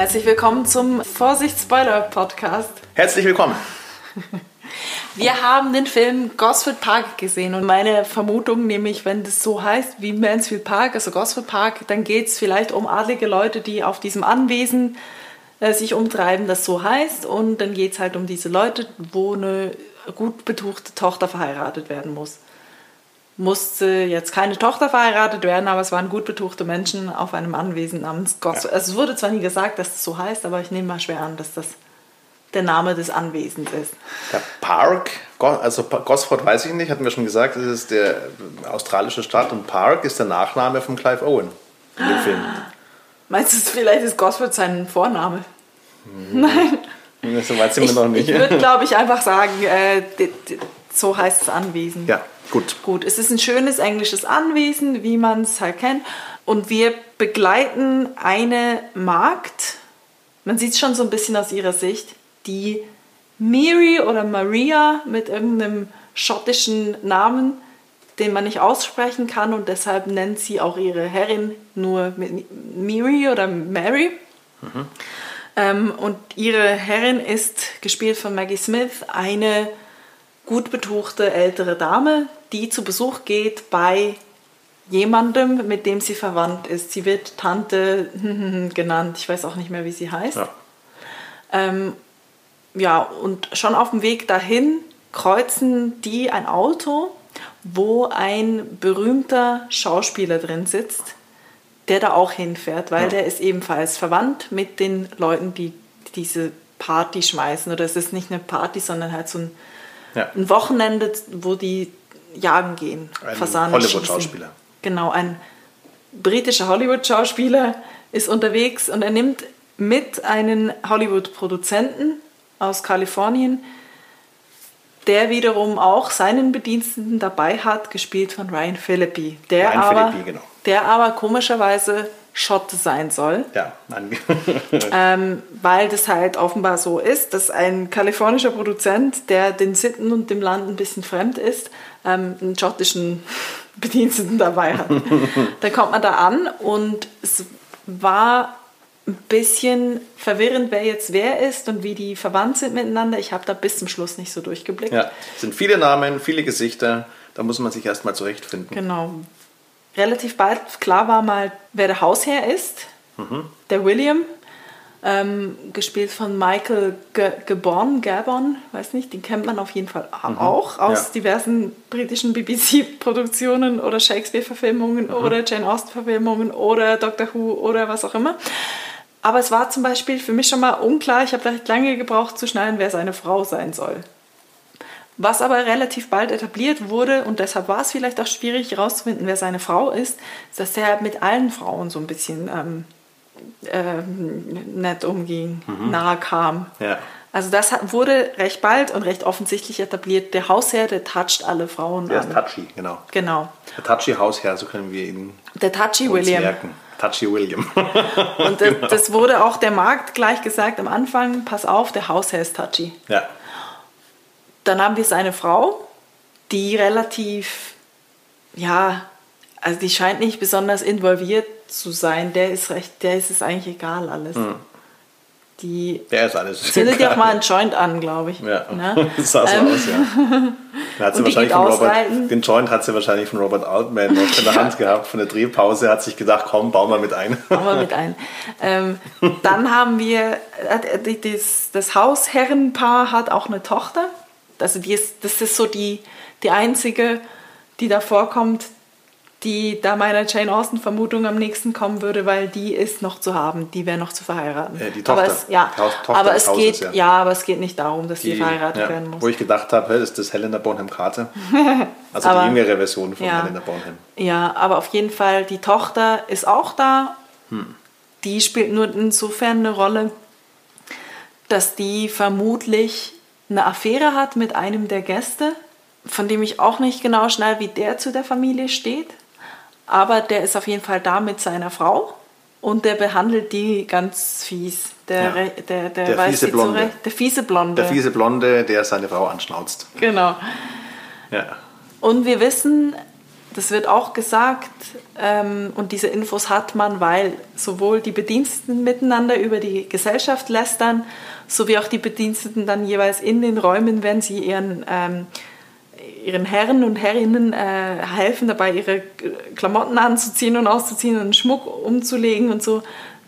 Herzlich willkommen zum Vorsicht Spoiler Podcast. Herzlich willkommen. Wir haben den Film Gosford Park gesehen und meine Vermutung, nämlich wenn das so heißt wie Mansfield Park, also Gosford Park, dann geht es vielleicht um adlige Leute, die auf diesem Anwesen äh, sich umtreiben, das so heißt. Und dann geht es halt um diese Leute, wo eine gut betuchte Tochter verheiratet werden muss. Musste jetzt keine Tochter verheiratet werden, aber es waren gut betuchte Menschen auf einem Anwesen namens Gosford. Ja. Also es wurde zwar nie gesagt, dass das so heißt, aber ich nehme mal schwer an, dass das der Name des Anwesens ist. Der Park, also Gosford weiß ich nicht, hatten wir schon gesagt, das ist der australische Stadt und Park ist der Nachname von Clive Owen in dem Film. Meinst du, vielleicht ist Gosford sein Vorname? Hm. Nein. So weit sind wir noch nicht. Ich würde, glaube ich, einfach sagen, äh, so heißt das Anwesen. Ja, gut. Gut, es ist ein schönes englisches Anwesen, wie man es halt kennt. Und wir begleiten eine Magd, man sieht es schon so ein bisschen aus ihrer Sicht, die Miri oder Maria mit irgendeinem schottischen Namen, den man nicht aussprechen kann und deshalb nennt sie auch ihre Herrin nur Miri oder Mary. Mhm. Ähm, und ihre Herrin ist, gespielt von Maggie Smith, eine gut betuchte ältere Dame, die zu Besuch geht bei jemandem, mit dem sie verwandt ist. Sie wird Tante genannt, ich weiß auch nicht mehr, wie sie heißt. Ja. Ähm, ja, und schon auf dem Weg dahin kreuzen die ein Auto, wo ein berühmter Schauspieler drin sitzt, der da auch hinfährt, weil ja. der ist ebenfalls verwandt mit den Leuten, die diese Party schmeißen. Oder es ist nicht eine Party, sondern halt so ein, ja. ein Wochenende, wo die jagen gehen, ein Hollywood-Schauspieler. Genau, ein britischer Hollywood-Schauspieler ist unterwegs und er nimmt mit einen Hollywood-Produzenten aus Kalifornien, der wiederum auch seinen Bediensteten dabei hat, gespielt von Ryan Philippi. Der, Ryan aber, Philippi, genau. der aber komischerweise Schotte sein soll. Ja, nein. ähm, weil das halt offenbar so ist, dass ein kalifornischer Produzent, der den Sitten und dem Land ein bisschen fremd ist, ähm, einen schottischen Bediensteten dabei hat. da kommt man da an und es war ein bisschen verwirrend, wer jetzt wer ist und wie die verwandt sind miteinander. Ich habe da bis zum Schluss nicht so durchgeblickt. Ja, es sind viele Namen, viele Gesichter. Da muss man sich erstmal zurechtfinden. Genau. Relativ bald klar war mal, wer der Hausherr ist. Mhm. Der William, ähm, gespielt von Michael Gabon, Gabon, weiß nicht, den kennt man auf jeden Fall mhm. auch aus ja. diversen britischen BBC-Produktionen oder Shakespeare-Verfilmungen mhm. oder Jane Austen-Verfilmungen oder Doctor Who oder was auch immer. Aber es war zum Beispiel für mich schon mal unklar, ich habe recht lange gebraucht zu schneiden, wer seine Frau sein soll. Was aber relativ bald etabliert wurde, und deshalb war es vielleicht auch schwierig herauszufinden, wer seine Frau ist, ist, dass er mit allen Frauen so ein bisschen ähm, äh, nett umging, mhm. nahe kam. Ja. Also das wurde recht bald und recht offensichtlich etabliert. Der Hausherr, der toucht alle Frauen Der ist touchy, genau. Genau. Der touchy Hausherr, so können wir ihn Der touchy William. Merken. Touchy William. und das, genau. das, wurde auch der Markt gleich gesagt am Anfang, pass auf, der Hausherr ist touchy. Ja. Dann haben wir seine Frau, die relativ, ja, also die scheint nicht besonders involviert zu sein. Der ist recht, der ist es eigentlich egal alles. Mhm. Die der ist alles. Zündet ja auch mal einen Joint an, glaube ich. Ja, ne? das sah so ähm. aus, ja. Hat sie wahrscheinlich von Robert, den Joint hat sie wahrscheinlich von Robert Altman noch in der Hand gehabt, von der Drehpause, hat sich gedacht, komm, bau mal mit ein. Bau mal mit ein. Ähm, dann haben wir, äh, das, das Hausherrenpaar hat auch eine Tochter. Also die ist, das ist so die, die einzige, die da vorkommt, die da meiner Jane Austen-Vermutung am nächsten kommen würde, weil die ist noch zu haben, die wäre noch zu verheiraten. Äh, die Tochter. Aber es, ja, Tochter aber es geht, ja. ja. aber es geht nicht darum, dass die, sie verheiratet ja, werden muss. Wo ich gedacht habe, ist das Helena Bonham Carter. Also aber, die jüngere Version von ja, Helena Bonham. Ja, aber auf jeden Fall, die Tochter ist auch da. Hm. Die spielt nur insofern eine Rolle, dass die vermutlich eine Affäre hat mit einem der Gäste, von dem ich auch nicht genau schnell, wie der zu der Familie steht aber der ist auf jeden Fall da mit seiner Frau und der behandelt die ganz fies. Der, ja. der, der, der weiß fiese Blonde. Zurecht. Der fiese Blonde. Der fiese Blonde, der seine Frau anschnauzt. Genau. Ja. Und wir wissen, das wird auch gesagt ähm, und diese Infos hat man, weil sowohl die Bediensteten miteinander über die Gesellschaft lästern, sowie auch die Bediensteten dann jeweils in den Räumen, wenn sie ihren, ähm, ihren Herren und Herrinnen äh, helfen, dabei ihre Klamotten anzuziehen und auszuziehen und Schmuck umzulegen und so,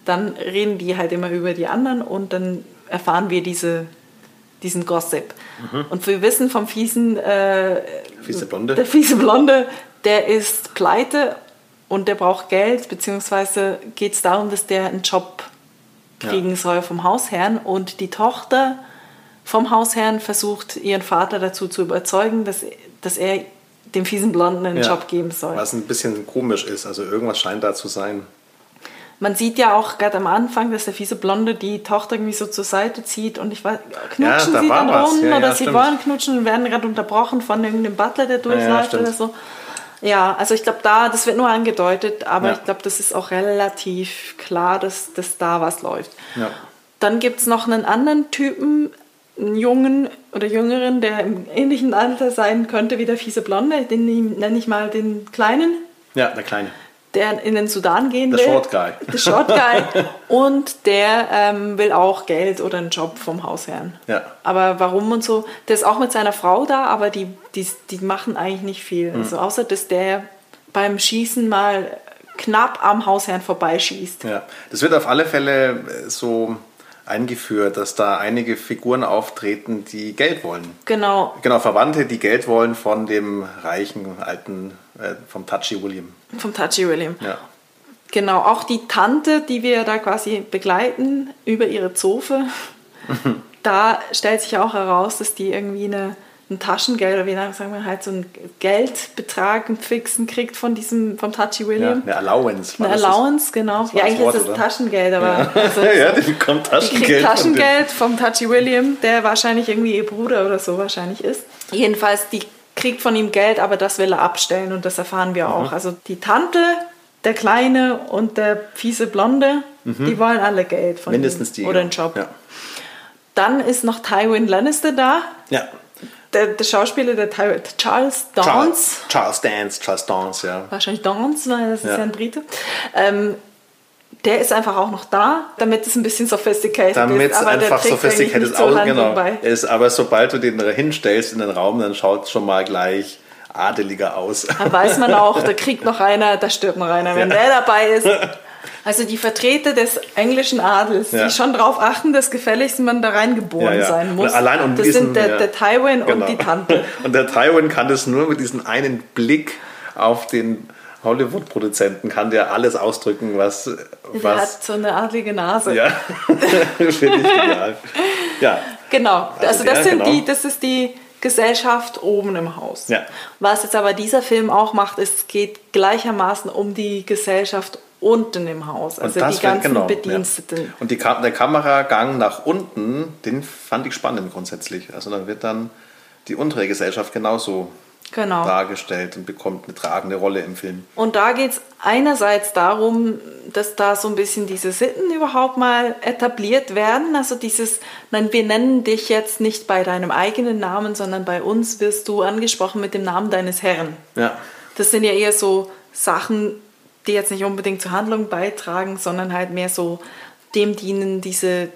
dann reden die halt immer über die anderen und dann erfahren wir diese, diesen Gossip. Mhm. Und wir wissen vom fiesen, äh, fiese Blonde. der fiese Blonde, der ist pleite und der braucht Geld, beziehungsweise geht es darum, dass der einen Job kriegen ja. soll vom Hausherrn und die Tochter vom Hausherrn versucht, ihren Vater dazu zu überzeugen, dass, dass er dem fiesen Blonden einen ja. Job geben soll. Was ein bisschen komisch ist, also irgendwas scheint da zu sein. Man sieht ja auch gerade am Anfang, dass der fiese Blonde die Tochter irgendwie so zur Seite zieht und ich weiß, knutschen ja, sie dann rum ja, oder sie wollen knutschen und werden gerade unterbrochen von irgendeinem Butler, der durchläuft oder so. Ja, also ich glaube, da, das wird nur angedeutet, aber ja. ich glaube, das ist auch relativ klar, dass, dass da was läuft. Ja. Dann gibt es noch einen anderen Typen, einen Jungen oder Jüngeren, der im ähnlichen Alter sein könnte wie der fiese Blonde, den nenne ich mal den Kleinen. Ja, der Kleine der in den Sudan gehen will. Der Short Guy. Der Short Guy. und der ähm, will auch Geld oder einen Job vom Hausherrn. Ja. Aber warum und so, der ist auch mit seiner Frau da, aber die, die, die machen eigentlich nicht viel. Mhm. Also außer, dass der beim Schießen mal knapp am Hausherrn vorbeischießt. Ja, das wird auf alle Fälle äh, so eingeführt, dass da einige Figuren auftreten, die Geld wollen. Genau. Genau, Verwandte, die Geld wollen von dem reichen alten, äh, vom Touchy William. Vom Touchy William. Ja. Genau, auch die Tante, die wir da quasi begleiten über ihre Zofe, da stellt sich auch heraus, dass die irgendwie eine ein Taschengeld oder wie sagen wir halt so einen Geldbetrag, einen fixen kriegt von diesem, vom Touchy William. Ja, eine Allowance. Eine Allowance, das, genau. Ja, eigentlich Wort, ist das oder? Taschengeld, aber. Ja, also, ja die bekommt Taschengeld. Die kriegt Taschengeld vom Touchy William, der wahrscheinlich irgendwie ihr Bruder oder so wahrscheinlich ist. Jedenfalls, die kriegt von ihm Geld, aber das will er abstellen und das erfahren wir mhm. auch. Also die Tante, der Kleine und der fiese Blonde, mhm. die wollen alle Geld von Mindestens ihm. die. Oder einen Job. Ja. Dann ist noch Tywin Lannister da. Ja der, der Schauspieler, der Charles Dance. Charles, Charles Dance, Charles Dance, ja. Wahrscheinlich Dance, weil das ist ja, ein Brite. Ähm, der ist einfach auch noch da, damit es ein bisschen sophisticated damit ist. Damit es einfach sophisticated ist. So genau. ist. Aber sobald du den hinstellst in den Raum, dann schaut es schon mal gleich adeliger aus. Da weiß man auch, da kriegt noch einer, da stirbt noch einer. Wenn ja. der dabei ist, Also die Vertreter des englischen Adels, ja. die schon darauf achten, dass gefälligst man da reingeboren ja, ja. sein muss. Allein um das diesen, sind der, der Tywin genau. und die Tante. Und der Tywin kann das nur mit diesem einen Blick auf den Hollywood-Produzenten kann der alles ausdrücken, was. Der was hat so eine adlige Nase. Ja, finde ich genial. Ja. Genau, also, also das, sind genau. die, das ist die Gesellschaft oben im Haus. Ja. Was jetzt aber dieser Film auch macht, ist, es geht gleichermaßen um die Gesellschaft unten im Haus, also die ganzen genau, Bediensteten. Ja. Und die, der Kameragang nach unten, den fand ich spannend grundsätzlich. Also dann wird dann die untere Gesellschaft genauso genau. dargestellt und bekommt eine tragende Rolle im Film. Und da geht es einerseits darum, dass da so ein bisschen diese Sitten überhaupt mal etabliert werden. Also dieses, nein, wir nennen dich jetzt nicht bei deinem eigenen Namen, sondern bei uns wirst du angesprochen mit dem Namen deines Herrn. Ja. Das sind ja eher so Sachen, die jetzt nicht unbedingt zur Handlung beitragen, sondern halt mehr so dem dienen, diese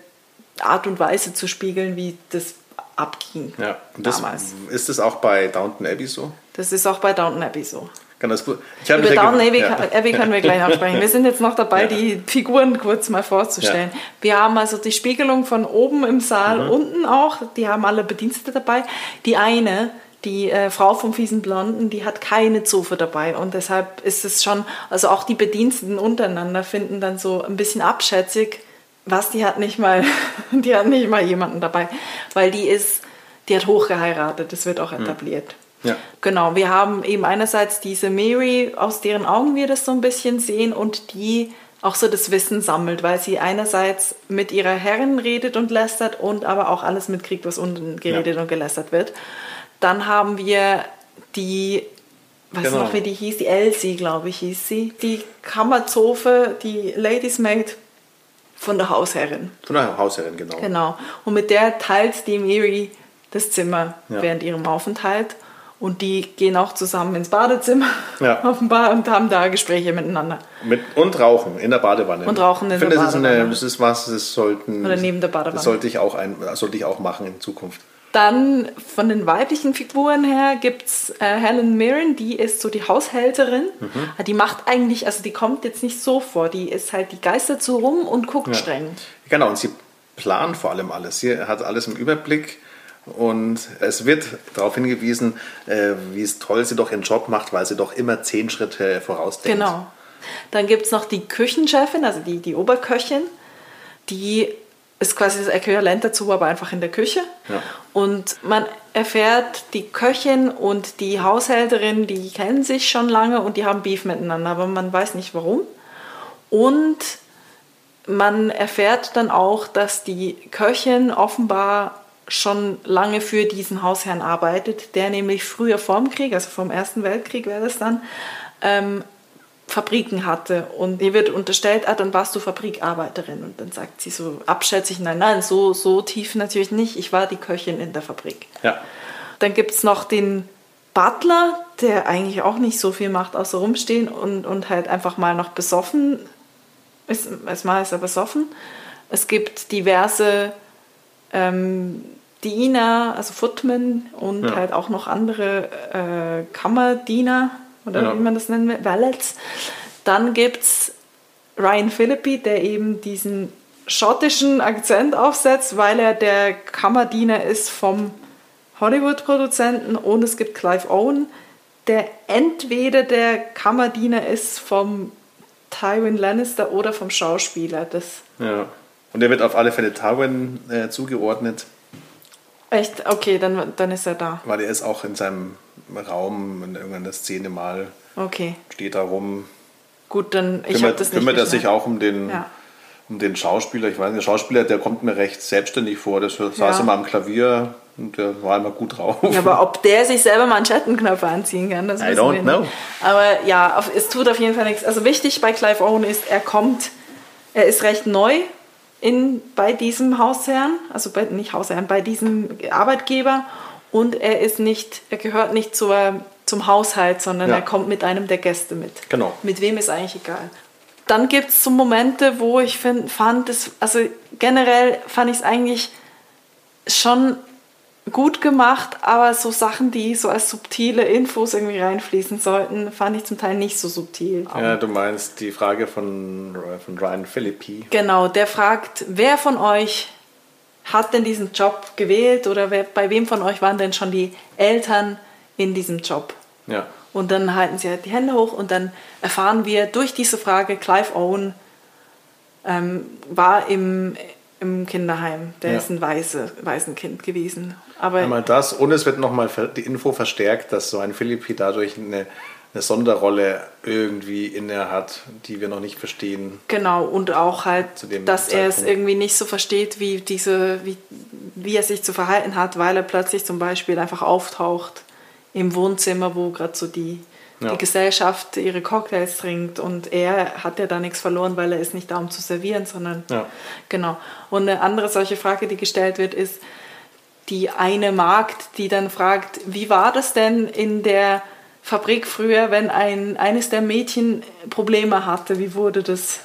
Art und Weise zu spiegeln, wie das abging ja. Das, damals. Ist das auch bei Downton Abbey so? Das ist auch bei Downton Abbey so. Kann das gut. Über Downton Abbey, ja. Abbey können wir gleich noch sprechen. Wir sind jetzt noch dabei, ja. die Figuren kurz mal vorzustellen. Ja. Wir haben also die Spiegelung von oben im Saal, mhm. unten auch. Die haben alle Bedienstete dabei. Die eine die äh, Frau vom fiesen Blonden, die hat keine Zofe dabei und deshalb ist es schon, also auch die Bediensteten untereinander finden dann so ein bisschen abschätzig, was die hat nicht mal, die hat nicht mal jemanden dabei, weil die ist, die hat hochgeheiratet, das wird auch hm. etabliert. Ja. Genau, wir haben eben einerseits diese Mary, aus deren Augen wir das so ein bisschen sehen und die auch so das Wissen sammelt, weil sie einerseits mit ihrer Herrin redet und lästert und aber auch alles mitkriegt, was unten geredet ja. und gelästert wird. Dann haben wir die, weiß genau. noch, wie die hieß, die Elsie, glaube ich, hieß sie. Die Kammerzofe, die Ladies Maid von der Hausherrin. Von der Hausherrin, genau. Genau. Und mit der teilt die Mary das Zimmer ja. während ihrem Aufenthalt. Und die gehen auch zusammen ins Badezimmer, ja. offenbar, und haben da Gespräche miteinander. Mit, und rauchen in der Badewanne. Und rauchen in ich finde, der Badewanne. Ich finde, das ist was, das sollten. Oder neben der Badewanne. Das sollte ich auch, ein, sollte ich auch machen in Zukunft. Dann von den weiblichen Figuren her gibt es äh, Helen Mirren, die ist so die Haushälterin. Mhm. Die macht eigentlich, also die kommt jetzt nicht so vor, die ist halt, die geistert so rum und guckt ja. streng. Genau, und sie plant vor allem alles. Sie hat alles im Überblick und es wird darauf hingewiesen, äh, wie es toll sie doch ihren Job macht, weil sie doch immer zehn Schritte vorausdenkt. Genau. Dann gibt es noch die Küchenchefin, also die, die Oberköchin, die ist quasi das Äquivalent dazu, aber einfach in der Küche. Ja. Und man erfährt, die Köchin und die Haushälterin, die kennen sich schon lange und die haben Beef miteinander, aber man weiß nicht warum. Und man erfährt dann auch, dass die Köchin offenbar schon lange für diesen Hausherrn arbeitet, der nämlich früher vorm Krieg, also vom Ersten Weltkrieg wäre das dann, ähm, Fabriken hatte. Und ihr wird unterstellt, ah, dann warst du Fabrikarbeiterin. Und dann sagt sie so abschätzig, nein, nein, so, so tief natürlich nicht. Ich war die Köchin in der Fabrik. Ja. Dann gibt es noch den Butler, der eigentlich auch nicht so viel macht, außer rumstehen und, und halt einfach mal noch besoffen ist. Erstmal ist er besoffen. Es gibt diverse ähm, Diener, also Footmen und ja. halt auch noch andere äh, Kammerdiener oder ja. wie man das nennen will, Valets. Dann gibt es Ryan Philippi, der eben diesen schottischen Akzent aufsetzt, weil er der Kammerdiener ist vom Hollywood-Produzenten und es gibt Clive Owen, der entweder der Kammerdiener ist vom Tywin Lannister oder vom Schauspieler. Das ja. Und er wird auf alle Fälle Tywin äh, zugeordnet. Echt? Okay, dann, dann ist er da. Weil er ist auch in seinem Raum in irgendeiner Szene mal. Okay. Steht da rum. Gut, dann ich habe das nicht Kümmert er sich auch um den, ja. um den Schauspieler? Ich weiß nicht, der Schauspieler, der kommt mir recht selbstständig vor. Der saß ja. immer am Klavier und der war immer gut drauf. Ja, aber ob der sich selber Manschettenknöpfe anziehen kann, das I wissen don't wir know. Nicht. Aber ja, es tut auf jeden Fall nichts. Also wichtig bei Clive Owen ist, er kommt, er ist recht neu in, bei diesem Hausherrn, also bei, nicht Hausherrn, bei diesem Arbeitgeber und er ist nicht, er gehört nicht zur, zum Haushalt, sondern ja. er kommt mit einem der Gäste mit. Genau. Mit wem ist eigentlich egal. Dann gibt es so Momente, wo ich find, fand, das, also generell fand ich es eigentlich schon gut gemacht, aber so Sachen, die so als subtile Infos irgendwie reinfließen sollten, fand ich zum Teil nicht so subtil. Ja, du meinst die Frage von, von Ryan Philippi. Genau, der fragt, wer von euch hat denn diesen Job gewählt oder wer, bei wem von euch waren denn schon die Eltern in diesem Job? Ja. Und dann halten sie halt die Hände hoch und dann erfahren wir durch diese Frage, Clive Owen ähm, war im, im Kinderheim. Der ja. ist ein Weise, Waisenkind gewesen. Aber Einmal das und es wird nochmal die Info verstärkt, dass so ein Philippi dadurch eine, eine Sonderrolle irgendwie inne hat, die wir noch nicht verstehen. Genau, und auch halt, dass Zeitpunkt. er es irgendwie nicht so versteht, wie, diese, wie, wie er sich zu verhalten hat, weil er plötzlich zum Beispiel einfach auftaucht im Wohnzimmer, wo gerade so die, ja. die Gesellschaft ihre Cocktails trinkt und er hat ja da nichts verloren, weil er ist nicht da, um zu servieren, sondern ja. genau. Und eine andere solche Frage, die gestellt wird, ist, die eine Magd, die dann fragt, wie war das denn in der Fabrik früher, wenn ein, eines der Mädchen Probleme hatte, wie wurde das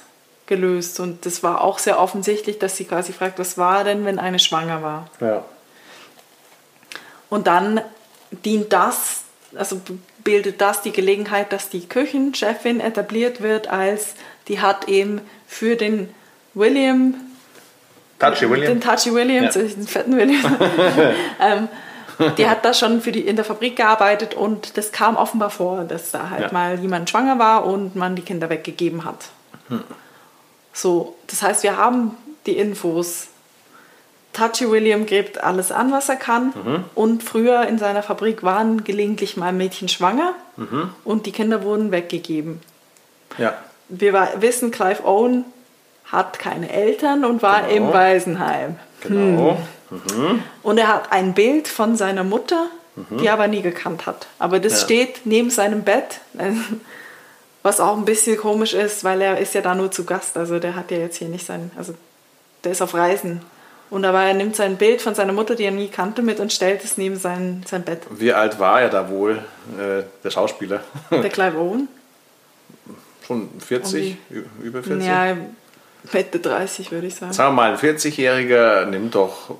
gelöst? Und das war auch sehr offensichtlich, dass sie quasi fragt, was war denn, wenn eine schwanger war? Ja. Und dann dient das, also bildet das die Gelegenheit, dass die Küchenchefin etabliert wird als, die hat eben für den William Touchy William. Den Touchy William, ja. den fetten William. ähm, die hat da schon für die, in der Fabrik gearbeitet und das kam offenbar vor, dass da halt ja. mal jemand schwanger war und man die Kinder weggegeben hat. Hm. So, das heißt, wir haben die Infos. Touchy William gibt alles an, was er kann. Mhm. Und früher in seiner Fabrik waren gelegentlich mal Mädchen schwanger mhm. und die Kinder wurden weggegeben. Ja. Wir wissen, Clive Owen hat keine Eltern und war genau. im Waisenheim. Genau. Hm. Mhm. Und er hat ein Bild von seiner Mutter, mhm. die er aber nie gekannt hat. Aber das ja. steht neben seinem Bett, was auch ein bisschen komisch ist, weil er ist ja da nur zu Gast. Also der hat ja jetzt hier nicht sein, also der ist auf Reisen. Und aber er nimmt sein Bild von seiner Mutter, die er nie kannte, mit und stellt es neben sein, sein Bett. Wie alt war er da wohl, äh, der Schauspieler? Der Clive Owen? Schon 40, um über 40? Ja, Mitte 30 würde ich sagen. Sagen wir mal, ein 40-Jähriger nimmt doch,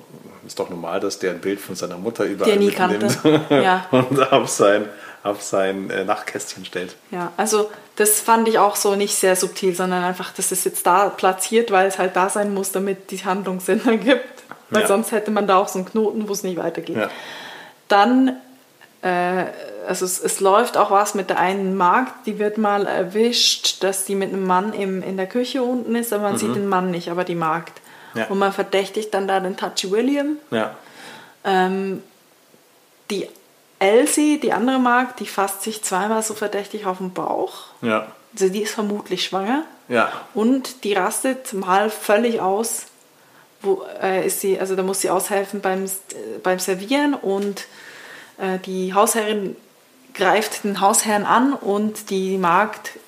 ist doch normal, dass der ein Bild von seiner Mutter überall er nie mitnimmt. Ja. und auf sein, auf sein äh, Nachtkästchen stellt. Ja, also das fand ich auch so nicht sehr subtil, sondern einfach, dass es jetzt da platziert, weil es halt da sein muss, damit die Handlung Sinn ergibt. Weil ja. sonst hätte man da auch so einen Knoten, wo es nicht weitergeht. Ja. Dann, äh, also es, es, läuft auch was mit der einen Magd, die wird mal erwischt, dass die mit einem Mann im, in der Küche unten ist, aber man mhm. sieht den Mann nicht, aber die Magd. Ja. Und man verdächtigt dann da den Touchy William. Ja. Ähm, die Elsie, die andere Magd, die fasst sich zweimal so verdächtig auf den Bauch. Ja. Also die ist vermutlich schwanger. Ja. Und die rastet mal völlig aus. Wo äh, ist sie? Also da muss sie aushelfen beim, äh, beim Servieren und äh, die Hausherrin greift den Hausherrn an und die Magd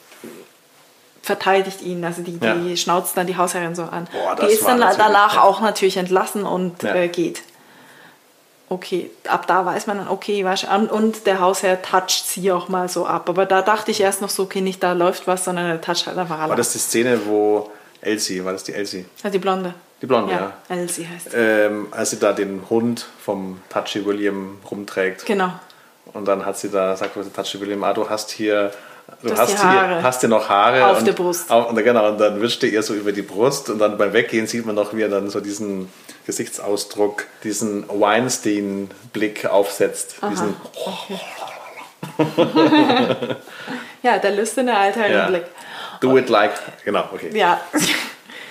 verteidigt ihn. Also die, ja. die schnauzt dann die Hausherrin so an. Boah, die ist dann danach auch natürlich entlassen und ja. äh, geht okay, ab da weiß man dann, okay, und der Hausherr toucht sie auch mal so ab. Aber da dachte ich erst noch so, okay, nicht da läuft was, sondern er toucht halt einfach alle. War das die Szene, wo Elsie, war das die Elsie? Ja, die Blonde. Die Blonde, ja. ja. Elsie heißt sie. Ähm, als sie da den Hund vom Touchy William rumträgt. Genau. Und dann hat sie da, sagt Touchy William, ah, du hast hier Du hast hier, hast hier noch Haare. Auf und, der Brust. Auf, und, genau, und dann wischt er ihr so über die Brust und dann beim Weggehen sieht man noch, wie er dann so diesen Gesichtsausdruck, diesen Weinstein-Blick aufsetzt. Aha. Diesen okay. ja, der lüsterne alte ja. Blick. Do it like, genau, okay. Ja.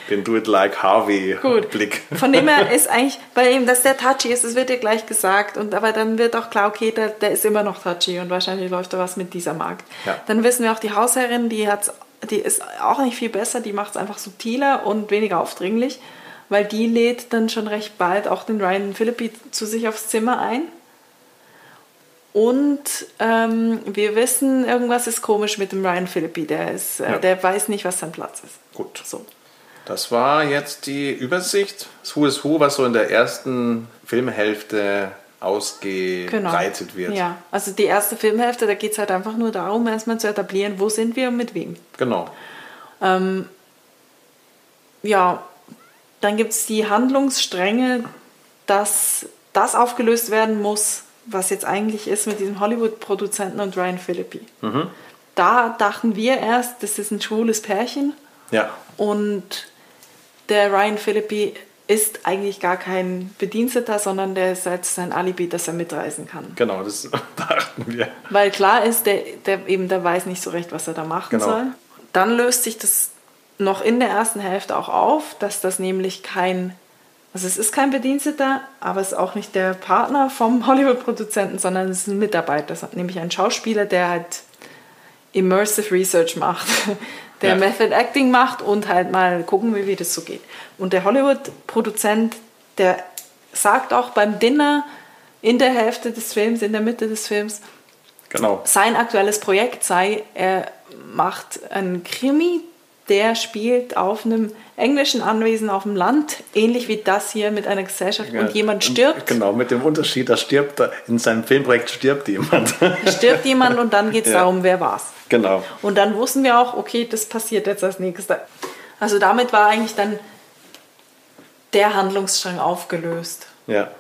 Den Do It Like Harvey Gut. Blick. Von dem her ist eigentlich, weil eben, dass der touchy ist, das wird dir gleich gesagt. Und, aber dann wird auch klar, okay, der, der ist immer noch touchy und wahrscheinlich läuft da was mit dieser Markt. Ja. Dann wissen wir auch, die Hausherrin, die, hat's, die ist auch nicht viel besser, die macht es einfach subtiler und weniger aufdringlich weil die lädt dann schon recht bald auch den Ryan Philippi zu sich aufs Zimmer ein. Und ähm, wir wissen, irgendwas ist komisch mit dem Ryan Philippi. Der, ist, äh, ja. der weiß nicht, was sein Platz ist. Gut. So. Das war jetzt die Übersicht, das Who is Who, was so in der ersten Filmhälfte ausgebreitet genau. wird. Ja, also die erste Filmhälfte, da geht es halt einfach nur darum, erstmal zu etablieren, wo sind wir und mit wem. Genau. Ähm, ja, dann gibt es die Handlungsstränge, dass das aufgelöst werden muss, was jetzt eigentlich ist mit diesem Hollywood-Produzenten und Ryan Philippi. Mhm. Da dachten wir erst, das ist ein schwules Pärchen. Ja. Und der Ryan Philippi ist eigentlich gar kein Bediensteter, sondern der ist jetzt sein Alibi, dass er mitreisen kann. Genau, das dachten wir. Weil klar ist, der, der eben der weiß nicht so recht, was er da machen genau. soll. Dann löst sich das noch in der ersten Hälfte auch auf, dass das nämlich kein, also es ist kein Bediensteter, aber es ist auch nicht der Partner vom Hollywood-Produzenten, sondern es ist ein Mitarbeiter, nämlich ein Schauspieler, der halt Immersive Research macht, der ja. Method Acting macht und halt mal gucken, wie, wie das so geht. Und der Hollywood-Produzent, der sagt auch beim Dinner in der Hälfte des Films, in der Mitte des Films, genau. sein aktuelles Projekt sei, er macht einen Krimi, der spielt auf einem englischen Anwesen auf dem Land, ähnlich wie das hier mit einer Gesellschaft ja, und jemand stirbt. Genau, mit dem Unterschied, da stirbt in seinem Filmprojekt stirbt jemand. Stirbt jemand und dann geht es ja. darum, wer war's. Genau. Und dann wussten wir auch, okay, das passiert jetzt als nächstes. Also damit war eigentlich dann der Handlungsstrang aufgelöst. Ja.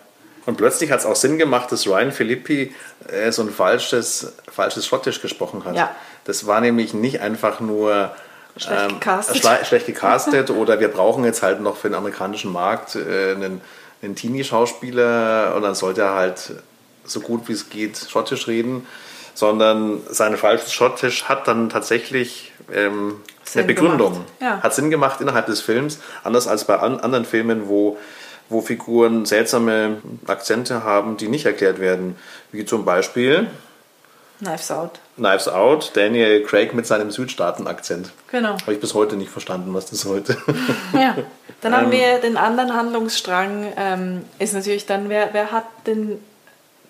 Und plötzlich hat es auch Sinn gemacht, dass Ryan Philippi äh, so ein falsches, falsches Schottisch gesprochen hat. Ja. Das war nämlich nicht einfach nur Schlecht ähm, gecastet. Ähm, schlecht gecastet oder wir brauchen jetzt halt noch für den amerikanischen Markt äh, einen, einen Teenie-Schauspieler und dann sollte er halt so gut wie es geht Schottisch reden, sondern sein falsches Schottisch hat dann tatsächlich ähm, eine Begründung. Ja. Hat Sinn gemacht innerhalb des Films, anders als bei an, anderen Filmen, wo, wo Figuren seltsame Akzente haben, die nicht erklärt werden. Wie zum Beispiel Knives Out. Knives Out, Daniel Craig mit seinem Südstaaten-Akzent. Genau. Habe ich bis heute nicht verstanden, was das sollte. Ja, dann haben ähm, wir den anderen Handlungsstrang, ähm, ist natürlich dann, wer, wer hat den,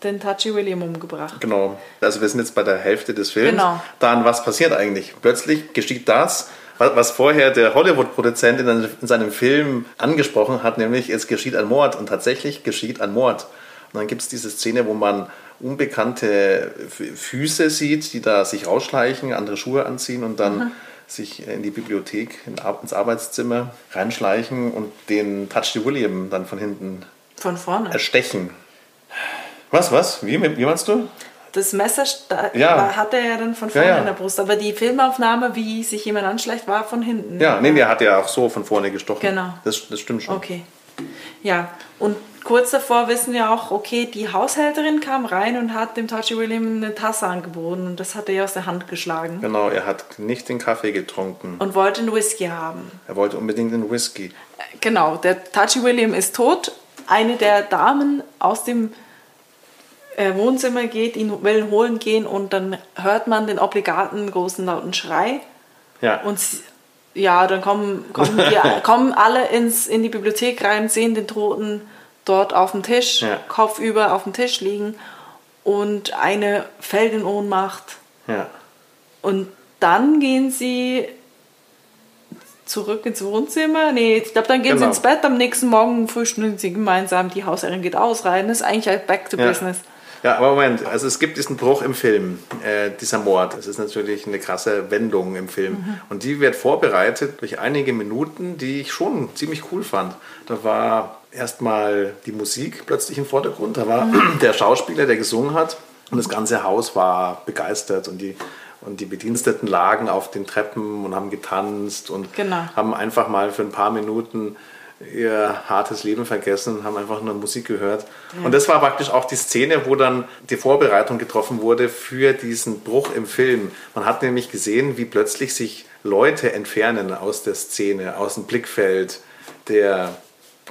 den Touchy William umgebracht? Genau, also wir sind jetzt bei der Hälfte des Films. Genau. Dann, was passiert eigentlich? Plötzlich geschieht das, was, vorher der Hollywood-Produzent in, in seinem Film angesprochen hat, nämlich es geschieht ein Mord und tatsächlich geschieht ein Mord. Und dann gibt es diese Szene, wo man unbekannte Füße sieht, die da sich rausschleichen, andere Schuhe anziehen und dann mhm. sich in die Bibliothek, ins Arbeitszimmer reinschleichen und den Touchy William dann von hinten von vorne erstechen. Was, was? Wie, wie meinst du? Das Messer ja. hat er ja dann von vorne ja, ja. in der Brust. Aber die Filmaufnahme, wie sich jemand anschleicht, war von hinten. Ja, nee, der hat ja auch so von vorne gestochen. Genau. Das, das stimmt schon. Okay. Ja, und kurz davor wissen wir auch, okay, die Haushälterin kam rein und hat dem Touchy William eine Tasse angeboten und das hat er aus der Hand geschlagen. Genau, er hat nicht den Kaffee getrunken. Und wollte einen Whisky haben. Er wollte unbedingt einen Whisky. Genau, der Touchy William ist tot. Eine der Damen aus dem äh, Wohnzimmer geht, ihn will holen gehen und dann hört man den obligaten großen lauten Schrei. Ja. Und ja, dann kommen, kommen, die, kommen alle ins, in die Bibliothek rein, sehen den Toten dort auf dem Tisch, ja. kopfüber auf dem Tisch liegen und eine fällt in Ohnmacht. Ja. Und dann gehen sie zurück ins Wohnzimmer. Nee, ich glaube, dann gehen genau. sie ins Bett. Am nächsten Morgen frühstücken sie gemeinsam. Die Hausherrin geht aus, rein. Das ist eigentlich halt back to ja. business. Ja, aber Moment, also es gibt diesen Bruch im Film, äh, dieser Mord. Es ist natürlich eine krasse Wendung im Film. Mhm. Und die wird vorbereitet durch einige Minuten, die ich schon ziemlich cool fand. Da war erstmal die Musik plötzlich im Vordergrund. Da war mhm. der Schauspieler, der gesungen hat. Und das ganze Haus war begeistert und die, und die Bediensteten lagen auf den Treppen und haben getanzt und genau. haben einfach mal für ein paar Minuten ihr hartes Leben vergessen und haben einfach nur Musik gehört. Ja. Und das war praktisch auch die Szene, wo dann die Vorbereitung getroffen wurde für diesen Bruch im Film. Man hat nämlich gesehen, wie plötzlich sich Leute entfernen aus der Szene, aus dem Blickfeld. Der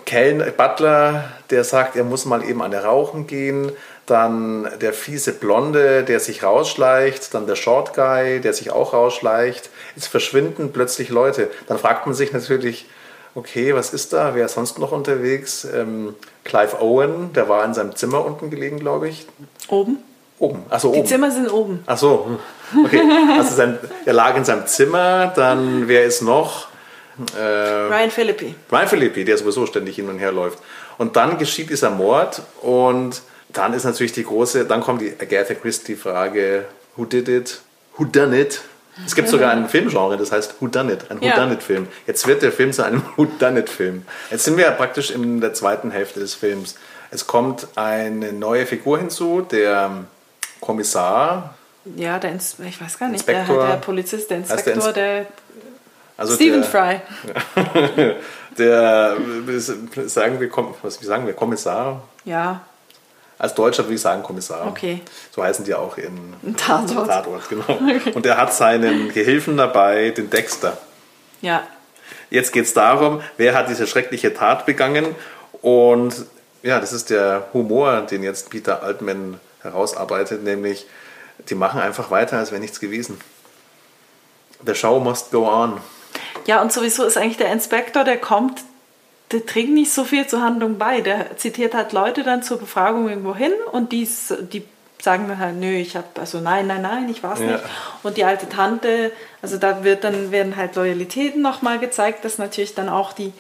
Kellner, Butler, der sagt, er muss mal eben an der Rauchen gehen. Dann der fiese Blonde, der sich rausschleicht. Dann der Short Guy, der sich auch rausschleicht. Es verschwinden plötzlich Leute. Dann fragt man sich natürlich, okay, was ist da? Wer ist sonst noch unterwegs? Ähm, Clive Owen, der war in seinem Zimmer unten gelegen, glaube ich. Oben? Oben, achso, oben. Die Zimmer sind oben. Achso, okay. Also sein, er lag in seinem Zimmer, dann wer ist noch? Äh, Ryan Philippi. Ryan Philippi, der sowieso ständig hin und her läuft. Und dann geschieht dieser Mord und dann ist natürlich die große, dann kommt die Agatha Christie-Frage, who did it? Who done it? Es gibt sogar ein Filmgenre, das heißt Who Done It, ein Who Done It Film. Jetzt wird der Film zu einem Who Done It Film. Jetzt sind wir ja praktisch in der zweiten Hälfte des Films. Es kommt eine neue Figur hinzu, der Kommissar. Ja, der Ins ich weiß gar nicht, Inspektor, der, der Polizist, der Inspektor, der, der also Stephen Fry. der, sagen wir, was, wie sagen wir, Kommissar? Ja, als Deutscher würde ich sagen Kommissar. Okay. So heißen die auch in Tatort. Tatort genau. Okay. Und er hat seinen Gehilfen dabei, den Dexter. Ja. Jetzt geht es darum, wer hat diese schreckliche Tat begangen. Und ja, das ist der Humor, den jetzt Peter Altman herausarbeitet, nämlich die machen einfach weiter, als wäre nichts gewesen. The show must go on. Ja, und sowieso ist eigentlich der Inspektor, der kommt der trägt nicht so viel zur Handlung bei. Der zitiert halt Leute dann zur Befragung irgendwo hin und die, die sagen dann halt, nö, ich habe, also nein, nein, nein, ich war's ja. nicht. Und die alte Tante, also da wird dann, werden halt Loyalitäten nochmal gezeigt, dass natürlich dann auch die,